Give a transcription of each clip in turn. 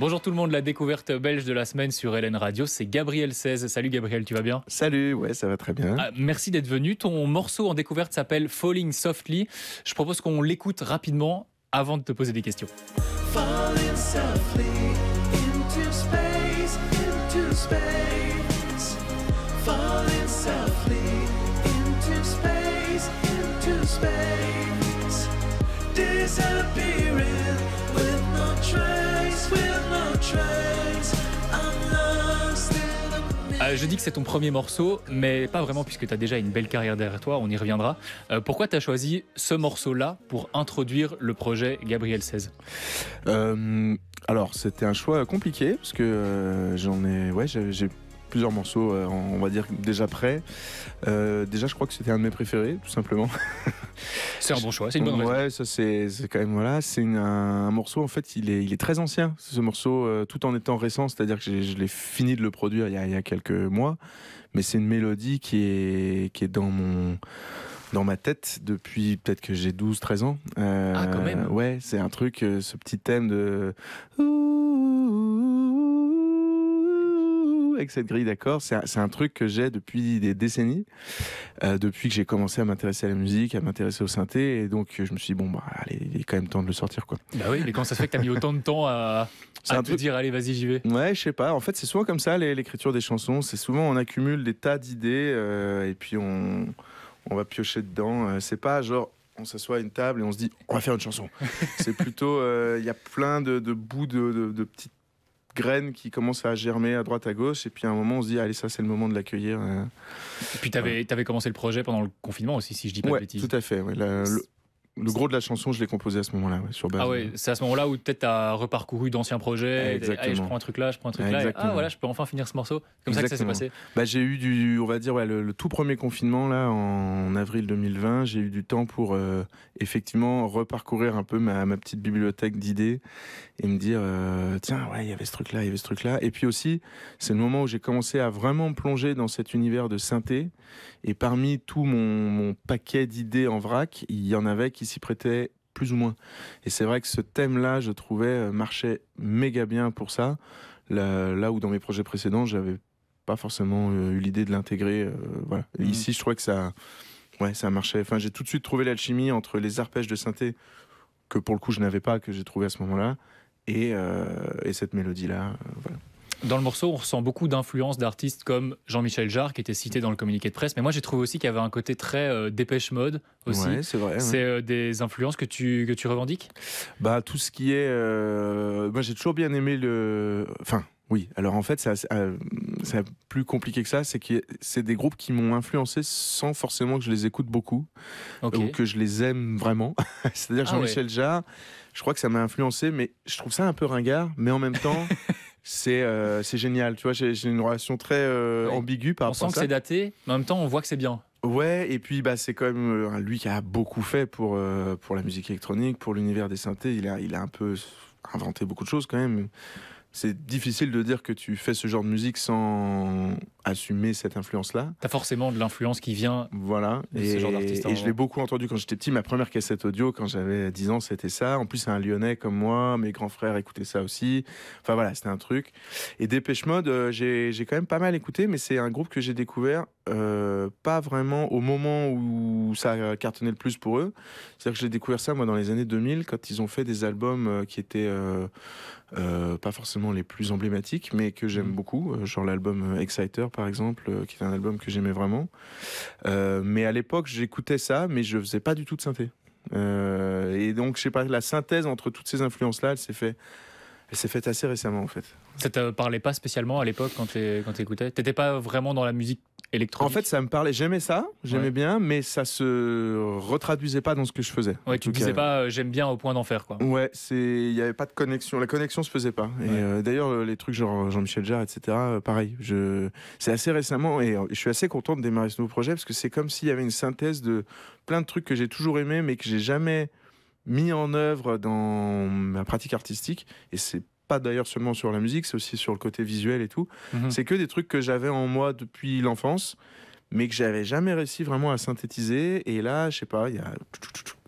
Bonjour tout le monde, la découverte belge de la semaine sur Hélène Radio, c'est Gabriel 16. Salut Gabriel, tu vas bien? Salut, ouais, ça va très bien. Ah, merci d'être venu. Ton morceau en découverte s'appelle Falling Softly. Je propose qu'on l'écoute rapidement avant de te poser des questions. Falling softly into space, into space. Falling softly into space, into space. Disappearing. Euh, je dis que c'est ton premier morceau, mais pas vraiment puisque tu as déjà une belle carrière derrière toi, on y reviendra. Euh, pourquoi tu as choisi ce morceau-là pour introduire le projet Gabriel 16 euh, Alors, c'était un choix compliqué parce que j'en ai, ouais, j'ai plusieurs morceaux, on va dire déjà prêts. déjà, je crois que c'était un de mes préférés, tout simplement. C'est un bon choix, c'est une bonne raison. Ouais, ça c'est quand même voilà, c'est un, morceau en fait, il est il est très ancien. Ce morceau, euh, tout en étant récent, c'est-à-dire que je l'ai fini de le produire il y a, il y a quelques mois, mais c'est une mélodie qui est qui est dans mon dans ma tête depuis peut-être que j'ai 12-13 ans. Euh, ah, quand même. Ouais, c'est un truc, euh, ce petit thème de avec cette grille d'accords. C'est un, truc que j'ai depuis des décennies, euh, depuis que j'ai commencé à m'intéresser à la musique, à m'intéresser au synthé. Et donc, je me suis dit, bon, bah, allez, il est quand même temps de le sortir, quoi. Bah oui, mais comment ça se fait que tu as mis autant de temps à, à te dire, allez, vas-y, j'y vais? Ouais, je sais pas. En fait, c'est souvent comme ça, l'écriture des chansons. C'est souvent, on accumule des tas d'idées euh, et puis on, on va piocher dedans. Euh, c'est pas genre, on s'assoit à une table et on se dit on va faire une chanson. c'est plutôt il y a plein de, bouts de, de, de, petites graines qui commencent à germer à droite à gauche et puis à un moment on se dit allez ça c'est le moment de l'accueillir et puis tu avais, commencé le projet pendant le confinement aussi si je dis pas de bêtises. tout à fait le gros de la chanson, je l'ai composé à ce moment-là, sur base. Ah ouais, c'est à ce moment-là où peut-être tu as reparcouru d'anciens projets. Exactement. je prends un truc là, je prends un truc là. ah voilà, je peux enfin finir ce morceau. Comme ça que ça s'est passé. Bah, j'ai eu du, on va dire, ouais, le, tout premier confinement là en avril 2020, j'ai eu du temps pour euh, effectivement reparcourir un peu ma, ma petite bibliothèque d'idées et me dire euh, tiens ouais, il y avait ce truc là, il y avait ce truc là. Et puis aussi, c'est le moment où j'ai commencé à vraiment plonger dans cet univers de synthé. Et parmi tout mon, mon paquet d'idées en vrac, il y en avait qui s'y prêtait plus ou moins. Et c'est vrai que ce thème-là, je trouvais, euh, marchait méga bien pour ça. Là, là où dans mes projets précédents, j'avais pas forcément euh, eu l'idée de l'intégrer. Euh, voilà. Mmh. Ici, je trouvais que ça, ouais, ça marchait. Enfin, j'ai tout de suite trouvé l'alchimie entre les arpèges de synthé que pour le coup je n'avais pas, que j'ai trouvé à ce moment-là, et, et cette mélodie-là. voilà. Dans le morceau, on ressent beaucoup d'influences d'artistes comme Jean-Michel Jarre, qui était cité dans le communiqué de presse. Mais moi, j'ai trouvé aussi qu'il y avait un côté très euh, dépêche mode aussi. Ouais, c'est vrai. C'est euh, des influences que tu, que tu revendiques? Bah, tout ce qui est. Euh, moi, j'ai toujours bien aimé le. Enfin. Oui, alors en fait, c'est plus compliqué que ça. C'est que c'est des groupes qui m'ont influencé sans forcément que je les écoute beaucoup ou que je les aime vraiment. C'est-à-dire ah Jean-Michel Jarre, je crois que ça m'a influencé, mais je trouve ça un peu ringard, mais en même temps, c'est euh, c'est génial. Tu vois, j'ai une relation très euh, ambiguë par rapport à ça. On sent que c'est daté, mais en même temps, on voit que c'est bien. Ouais, et puis bah c'est quand même euh, lui qui a beaucoup fait pour pour la musique électronique, pour l'univers des synthés. Il a il a un peu inventé beaucoup de choses quand même c'est difficile de dire que tu fais ce genre de musique sans assumer cette influence-là. T'as forcément de l'influence qui vient voilà. de et, ce genre d'artiste. Et je l'ai beaucoup entendu quand j'étais petit. Ma première cassette audio, quand j'avais 10 ans, c'était ça. En plus, c'est un Lyonnais comme moi. Mes grands frères écoutaient ça aussi. Enfin voilà, c'était un truc. Et Dépêche Mode, euh, j'ai quand même pas mal écouté, mais c'est un groupe que j'ai découvert euh, pas vraiment au moment où ça a cartonné le plus pour eux. C'est-à-dire que j'ai découvert ça moi dans les années 2000 quand ils ont fait des albums euh, qui étaient pas forcément les plus emblématiques, mais que j'aime mmh. beaucoup, genre l'album Exciter par exemple, qui est un album que j'aimais vraiment. mais à l'époque, j'écoutais ça, mais je faisais pas du tout de synthé. et donc, je sais pas, la synthèse entre toutes ces influences-là, elle s'est fait elle s'est faite assez récemment en fait. Ça te parlait pas spécialement à l'époque quand tu quand écoutais T'étais pas vraiment dans la musique électronique? En fait, ça me parlait. J'aimais ça, j'aimais bien, mais ça se retraduisait pas dans ce que je faisais. Ouais, tu disais pas euh, j'aime bien au point d'en faire quoi. Ouais, c'est il y avait pas de connexion. La connexion se faisait pas. Et euh, d'ailleurs, les trucs genre Jean-Michel Jarre, etc. Euh, pareil. Je c'est assez récemment et je suis assez content de démarrer ce nouveau projet parce que c'est comme s'il y avait une synthèse de plein de trucs que j'ai toujours aimé mais que j'ai jamais mis en œuvre dans ma pratique artistique et c'est pas d'ailleurs seulement sur la musique, c'est aussi sur le côté visuel et tout. Mhm. C'est que des trucs que j'avais en moi depuis l'enfance, mais que j'avais jamais réussi vraiment à synthétiser. Et là, je sais pas, il y a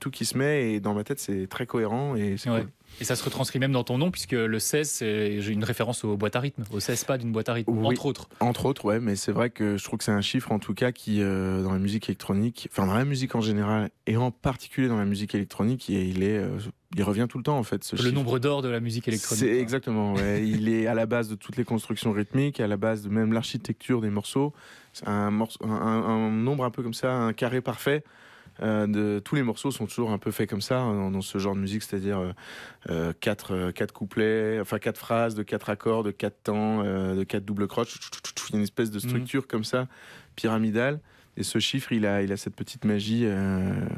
tout qui se met et dans ma tête c'est très cohérent et c'est cool. Et ça se retranscrit même dans ton nom, puisque le 16, c'est une référence aux boîtes à rythme, au 16 pas d'une boîte à rythme, entre autres. Entre autres, ouais, mais c'est vrai que je trouve que c'est un chiffre, en tout cas, qui, euh, dans la musique électronique, enfin, dans la musique en général, et en particulier dans la musique électronique, il, est, euh, il revient tout le temps, en fait. Ce le nombre d'or de la musique électronique. C'est exactement, ouais. il est à la base de toutes les constructions rythmiques, à la base de même l'architecture des morceaux. C'est un, un, un nombre un peu comme ça, un carré parfait. Euh, de, tous les morceaux sont toujours un peu faits comme ça hein, dans, ce genre de musique, c'est-à-dire euh, euh, quatre, quatre couplets, enfin quatre phrases de quatre accords, de quatre temps, de quatre doubles croches. Il y a une espèce de structure comme ça, pyramidale. Et ce chiffre, il a, il a cette petite magie.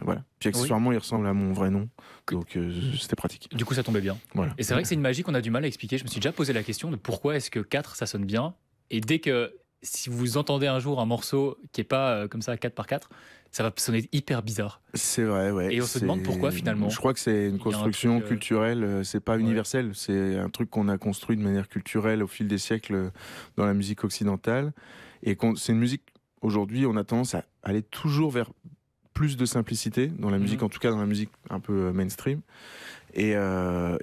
voilà. Puis accessoirement, il ressemble à mon vrai nom. Donc c'était pratique. Du coup, ça tombait bien. Voilà. Et c'est vrai que c'est une magie qu'on a du mal à expliquer. Je me suis déjà posé la question de pourquoi est-ce que 4, ça sonne bien. Et dès que, si vous entendez un jour un morceau qui est pas comme ça 4 par 4, ça va sonner hyper bizarre. C'est vrai, ouais. Et on se demande pourquoi finalement. Je crois que c'est une construction euh, culturelle, euh, c'est pas universel, c'est un truc qu'on a construit de manière culturelle au fil des siècles euh, dans la musique occidentale. Et c'est une musique, aujourd'hui, on a tendance à aller toujours vers plus de simplicité dans la musique, mhm. en tout cas dans la musique un peu mainstream. Et,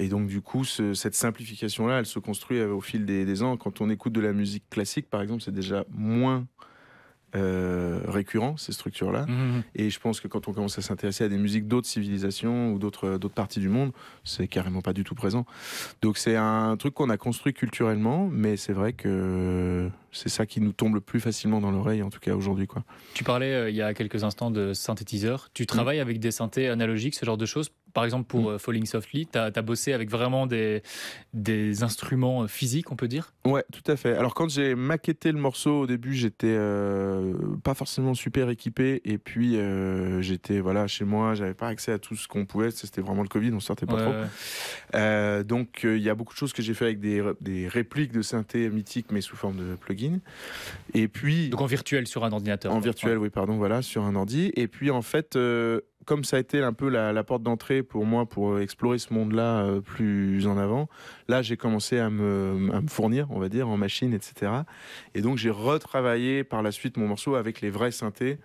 donc du coup, cette simplification-là, elle se construit au fil des, des, ans. Quand on écoute de la musique classique, par exemple, c'est déjà moins euh, récurrents, ces structures-là. Mmh, mmh. Et je pense que quand on commence à s'intéresser à des musiques d'autres civilisations ou d'autres d'autres parties du monde, c'est carrément pas du tout présent. Donc c'est un truc qu'on a construit culturellement, mais c'est vrai que c'est ça qui nous tombe le plus facilement dans l'oreille, en tout cas aujourd'hui. Quoi. Tu parlais euh, il y a quelques instants de synthétiseurs. Tu travailles avec des synthés analogiques, ce genre de choses par exemple, pour mm. euh, Falling Softly, tu as, bossé avec vraiment des, des instruments euh, physiques, on peut dire? Ouais, tout à fait. Alors, quand j'ai maquetté le morceau au début, j'étais euh, pas forcément super équipé. Et puis, j'étais voilà, chez moi, j'avais pas accès à tout ce qu'on pouvait. C'était vraiment le Covid, on sortait pas trop. donc, il y a beaucoup de choses que j'ai fait avec des, des, répliques de synthé mythiques, mais sous forme de plugin. Et puis. Donc, en virtuel sur un ordinateur En virtuel, oui, pardon, voilà, sur un ordi. Et puis, en fait comme ça a été un peu la, porte d'entrée pour moi pour euh, explorer ce monde-là euh, plus en avant, là j'ai commencé à me, fournir, on va dire, en machine, etc. Et donc j'ai retravaillé par la suite mon morceau avec les vrais synthés.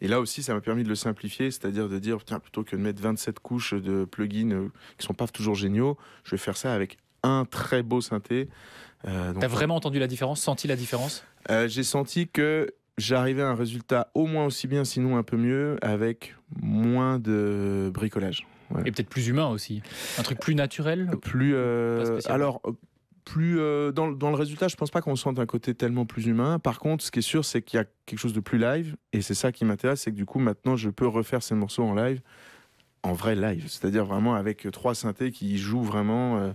Et là aussi, ça m'a permis de le simplifier, c'est-à-dire de dire, tiens, plutôt que de mettre 27 couches de plugins euh, qui sont pas toujours géniaux, je vais faire ça avec un très beau synthé. Euh, T'as vraiment entendu la différence, senti la différence? J'ai senti que j'arrivais à un résultat au moins aussi bien, sinon un peu mieux, avec moins de bricolage. Et peut-être plus humain aussi. Un truc plus naturel Plus. Euh, alors. Plus euh, dans, dans, le résultat, je pense pas qu'on sente un côté tellement plus humain. Par contre, ce qui est sûr, c'est qu'il y a quelque chose de plus live, et c'est ça qui m'intéresse, c'est que du coup, maintenant, je peux refaire ces morceaux en live, en vrai live, c'est-à-dire vraiment avec trois synthés qui jouent vraiment. Euh,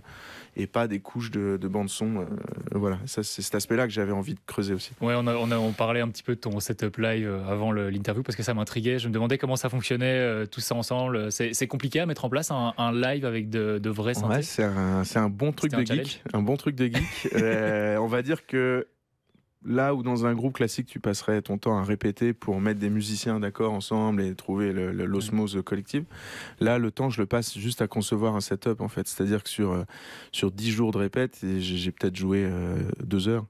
et pas des couches de, de bande son. Euh, voilà, ça c'est cet aspect-là que j'avais envie de creuser aussi. Ouais, on, a, on, a, on parlait un petit peu de ton setup live euh, avant l'interview parce que ça m'intriguait. Je me demandais comment ça fonctionnait euh, tout ça ensemble. C'est compliqué à mettre en place un, un live avec de, de vrais synthés? Ouais, c'est un, un, bon truc de geek, un bon truc de geek. on va dire que là où dans un groupe classique tu passerais ton temps à répéter pour mettre des musiciens d'accord ensemble et trouver l'osmose collective, là le temps je le passe juste à concevoir un setup en fait. C'est-à-dire que sur, euh, sur 10 jours de répète, j'ai peut-être joué euh, deux heures.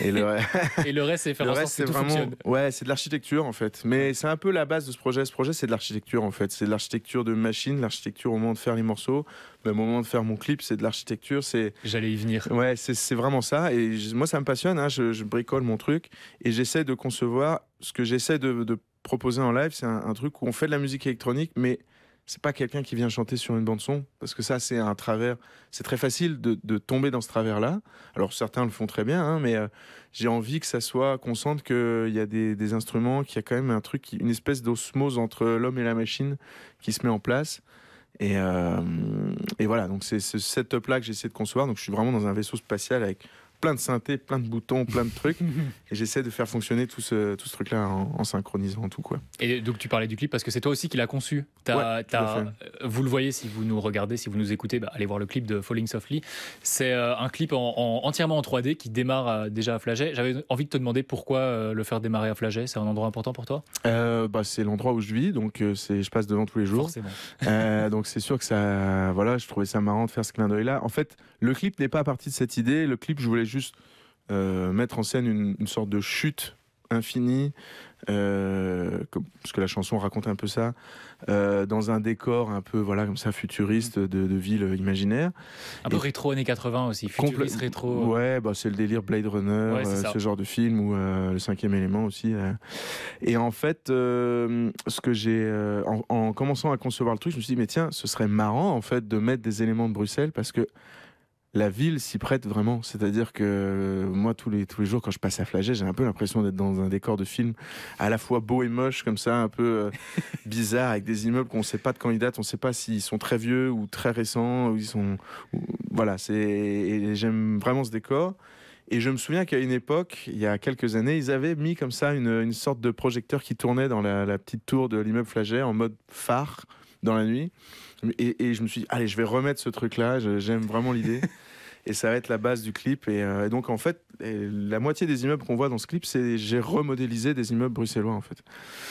Et le, et le reste c'est faire en sorte que tout vraiment, fonctionne. Ouais, c'est de l'architecture en fait. Mais c'est un peu la base de ce projet. Ce projet c'est de l'architecture en fait. C'est de l'architecture de machine, l'architecture au moment de faire les morceaux, le moment de faire mon clip, c'est de l'architecture. C'est. J'allais y venir. Ouais, c'est vraiment ça. Et moi, ça me passionne. Hein. Je, je, bricole mon truc et j'essaie de concevoir. Ce que j'essaie de, de, proposer en live, c'est un, truc où on fait de la musique électronique, mais c'est pas quelqu'un qui vient chanter sur une bande son parce que ça c'est un travers c'est très facile de, de, tomber dans ce travers là alors certains le font très bien hein, mais euh, j'ai envie que ça soit qu'on sente qu'il y a des, des instruments qu'il y a quand même un truc une espèce d'osmose entre l'homme et la machine qui se met en place et, euh, et voilà, donc c'est ce setup-là que j'essaie de concevoir. Donc je suis vraiment dans un vaisseau spatial avec plein de synthés, plein de boutons, plein de trucs. et j'essaie de faire fonctionner tout ce, tout ce truc-là en, synchronisant tout. Quoi. Et donc tu parlais du clip parce que c'est toi aussi qui l'as conçu. As, vous le voyez si vous nous regardez, si vous nous écoutez, bah, allez voir le clip de Falling Softly. C'est euh, un clip en, entièrement en 3D qui démarre euh, déjà à Flaget. J'avais envie de te demander pourquoi euh, le faire démarrer à Flaget. C'est un endroit important pour toi? Bah, C'est l'endroit où je vis, donc je passe devant tous les jours. donc c'est sûr que ça, voilà, je trouvais ça marrant de faire ce clin d'œil-là. En fait, le clip n'est pas parti de cette idée. Le clip, je voulais juste euh, mettre en scène une, sorte de chute infini, euh, parce que la chanson raconte un peu ça, euh, dans un décor un peu voilà comme ça futuriste de, de ville imaginaire. Un peu rétro années 80 aussi, futuriste rétro. Ouais, bah, c'est le délire Blade Runner, ce genre de film ou le cinquième élément aussi. Et en fait, ce que j'ai en, en, commençant à concevoir le truc, je me suis dit mais tiens, ce serait marrant en fait de mettre des éléments de Bruxelles parce que la ville s'y prête vraiment. C'est-à-dire que moi, tous les, tous les jours, quand je passe à Flagey, j'ai un peu l'impression d'être dans un décor de film à la fois beau et moche, comme ça, un peu euh, bizarre, avec des immeubles qu'on ne sait pas de quand ils datent, on ne sait pas s'ils sont très vieux ou très récents, ou ils sont. voilà, c'est. J'aime vraiment ce décor. Et je me souviens qu'à une époque, il y a quelques années, ils avaient mis comme ça une, sorte de projecteur qui tournait dans la, la petite tour de l'immeuble Flagey en mode phare dans la nuit. Et, et, je me suis dit, allez, je vais remettre ce truc-là, j'aime vraiment l'idée. et ça va être la base du clip. Et, euh, donc, en fait, la moitié des immeubles qu'on voit dans ce clip, c'est j'ai remodélisé des immeubles bruxellois, en fait.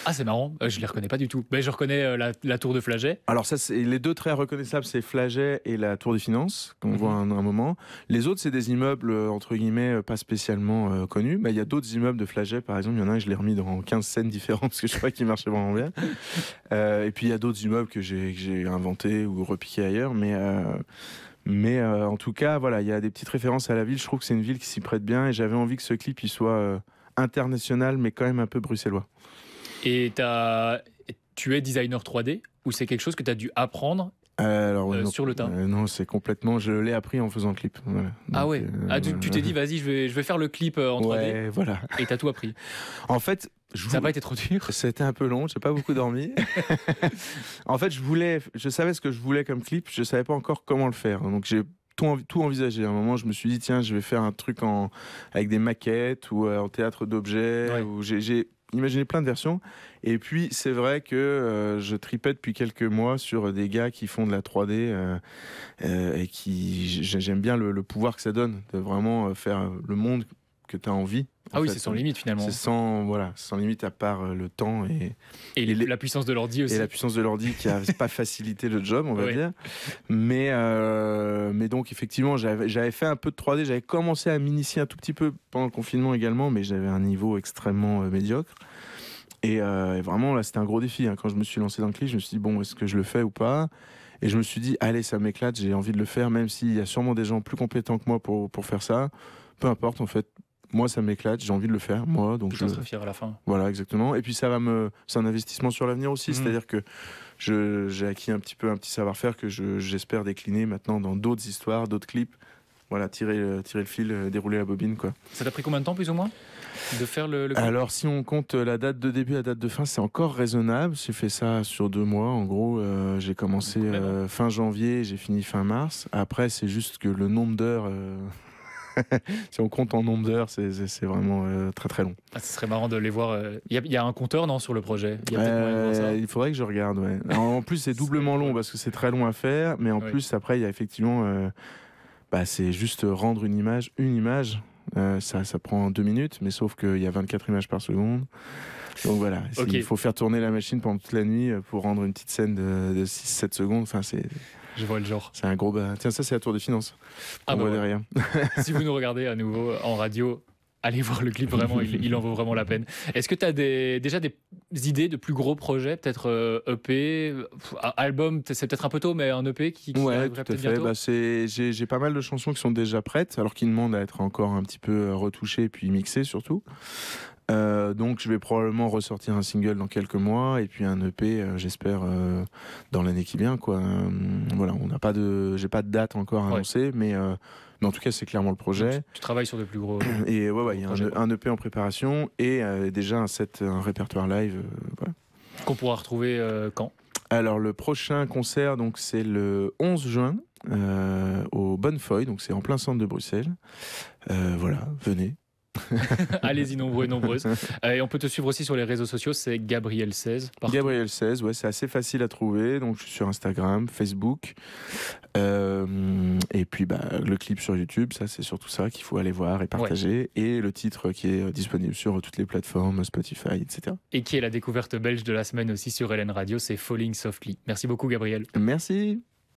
Ah, c'est marrant, euh, je les reconnais pas du tout. Mais je reconnais euh, la, tour de Flaget. Alors, ça, c'est les deux traits reconnaissables, c'est Flaget et la tour des finances, qu'on mhm. voit à un, moment. Les autres, c'est des immeubles, entre guillemets, pas spécialement connus. Mais il y a d'autres immeubles de Flaget, par exemple. Il y en a un, je l'ai remis dans 15 scènes différentes parce que je crois qu'il marchait vraiment bien. et puis, il y a d'autres immeubles que j'ai inventés ou repiqués ailleurs. Mais. Mais euh, en tout cas, voilà, il y a des petites références à la ville. Je trouve que c'est une ville qui s'y prête bien et j'avais envie que ce clip il soit euh, international, mais quand même un peu bruxellois. Et as... tu es designer 3D ou c'est quelque chose que tu as dû apprendre euh, sur le tas Non, c'est complètement. Je l'ai appris en faisant le clip. ah ouais ah, Tu t'es dit, vas-y, je vais, je vais faire le clip en 3D. Ouais, voilà. Et t'as tout appris. En fait, ça n'a pas été trop dur C'était un peu long, j'ai pas beaucoup dormi. en fait, je voulais, je savais ce que je voulais comme clip, je savais pas encore comment le faire. Donc j'ai tout, tout envisagé. À un moment, je me suis dit, tiens, je vais faire un truc en, avec des maquettes ou euh, en théâtre d'objets. J'ai imaginé plein de versions. Et puis, c'est vrai que euh, je tripais depuis quelques mois sur des gars qui font de la 3D euh, et qui j'aime bien le, pouvoir que ça donne de vraiment faire le monde que tu as envie. Ah oui, c'est sans limite finalement. C'est sans, voilà, sans limite à part euh, le temps et, et, la puissance de l'ordi aussi. Et la puissance de l'ordi qui a pas facilité le job, on va dire. Mais, euh, mais donc effectivement, j'avais fait un peu de 3D, j'avais commencé à m'initier un tout petit peu pendant le confinement également, mais j'avais un niveau extrêmement euh, médiocre. Et, vraiment, là, c'était un gros défi. Hein. Quand je me suis lancé dans le clip, je me suis dit, bon, est-ce que je le fais ou pas? Et je me suis dit, allez, ça m'éclate, j'ai envie de le faire, même s'il y a sûrement des gens plus compétents que moi pour, pour faire ça. Peu importe, en fait, moi ça m'éclate, j'ai envie de le faire, moi. Donc je serai fier à la fin. Voilà, exactement. Et puis ça va me, c'est un investissement sur l'avenir aussi, mmh. c'est-à-dire que j'ai acquis un petit peu un petit savoir-faire que j'espère décliner maintenant dans d'autres histoires, d'autres clips. Voilà, tirer, euh, tirer le fil, euh, dérouler la bobine, quoi. Ça t'a pris combien de temps plus ou moins de faire le, clip? Alors, si on compte la date de début, la date de fin, c'est encore raisonnable. J'ai fait ça sur deux mois. En gros, euh, j'ai commencé fin janvier, j'ai fini fin mars. Après, c'est juste que le nombre d'heures si on compte en nombre d'heures, c'est vraiment euh, très très long. Ah, ce serait marrant de les voir. Il euh, y, a un compteur non sur le projet? Il faudrait que je regarde. en plus, c'est doublement long parce que c'est très long à faire, mais en plus après, il y a effectivement, euh, bah, c'est juste rendre une image, une image. Ça, ça prend deux minutes, mais sauf qu'il y a 24 images par seconde. Donc voilà, il faut faire tourner la machine pendant toute la nuit pour rendre une petite scène de, de 6-7 secondes. Enfin, c'est je vois le genre. C'est un gros. Tiens, ça, c'est la tour de finance. Ah, bah derrière. si vous nous regardez à nouveau en radio, allez voir le clip, vraiment, il, en vaut vraiment la peine. Est-ce que tu as des, déjà des idées de plus gros projets, peut-être EP, euh, e album, c'est peut-être un peu tôt, mais un EP qui, qui ouais, tout à fait. Bah, j'ai pas mal de chansons qui sont déjà prêtes, alors qu'ils demandent à être encore un petit peu euh, retouchées puis mixées surtout. Euh, donc je vais probablement ressortir un single dans quelques mois et puis un EP, euh, j'espère euh, dans l'année qui vient quoi. voilà, on n'a pas de, j'ai pas de date encore annoncée, mais, mais en tout cas c'est clairement le projet. Tu, travailles sur de plus gros. Et ouais, ouais, il y a un, EP en préparation et déjà un set, un répertoire live. Voilà. Qu'on pourra retrouver quand? Alors le prochain concert donc c'est le 11 juin. au Bonnefoy, donc c'est en plein centre de Bruxelles. voilà, venez. Allez-y nombreux et nombreuses. Euh, et on peut te suivre aussi sur les réseaux sociaux, c'est Gabriel 16. Gabriel 16, ouais, c'est assez facile à trouver. Donc je suis sur Instagram, Facebook. Euh, et puis bah, le clip sur YouTube, ça c'est surtout ça qu'il faut aller voir et partager. Et le titre qui est disponible sur toutes les plateformes, Spotify, etc. Et qui est la découverte belge de la semaine aussi sur Hélène Radio, c'est Falling Softly. Merci beaucoup Gabriel. Merci.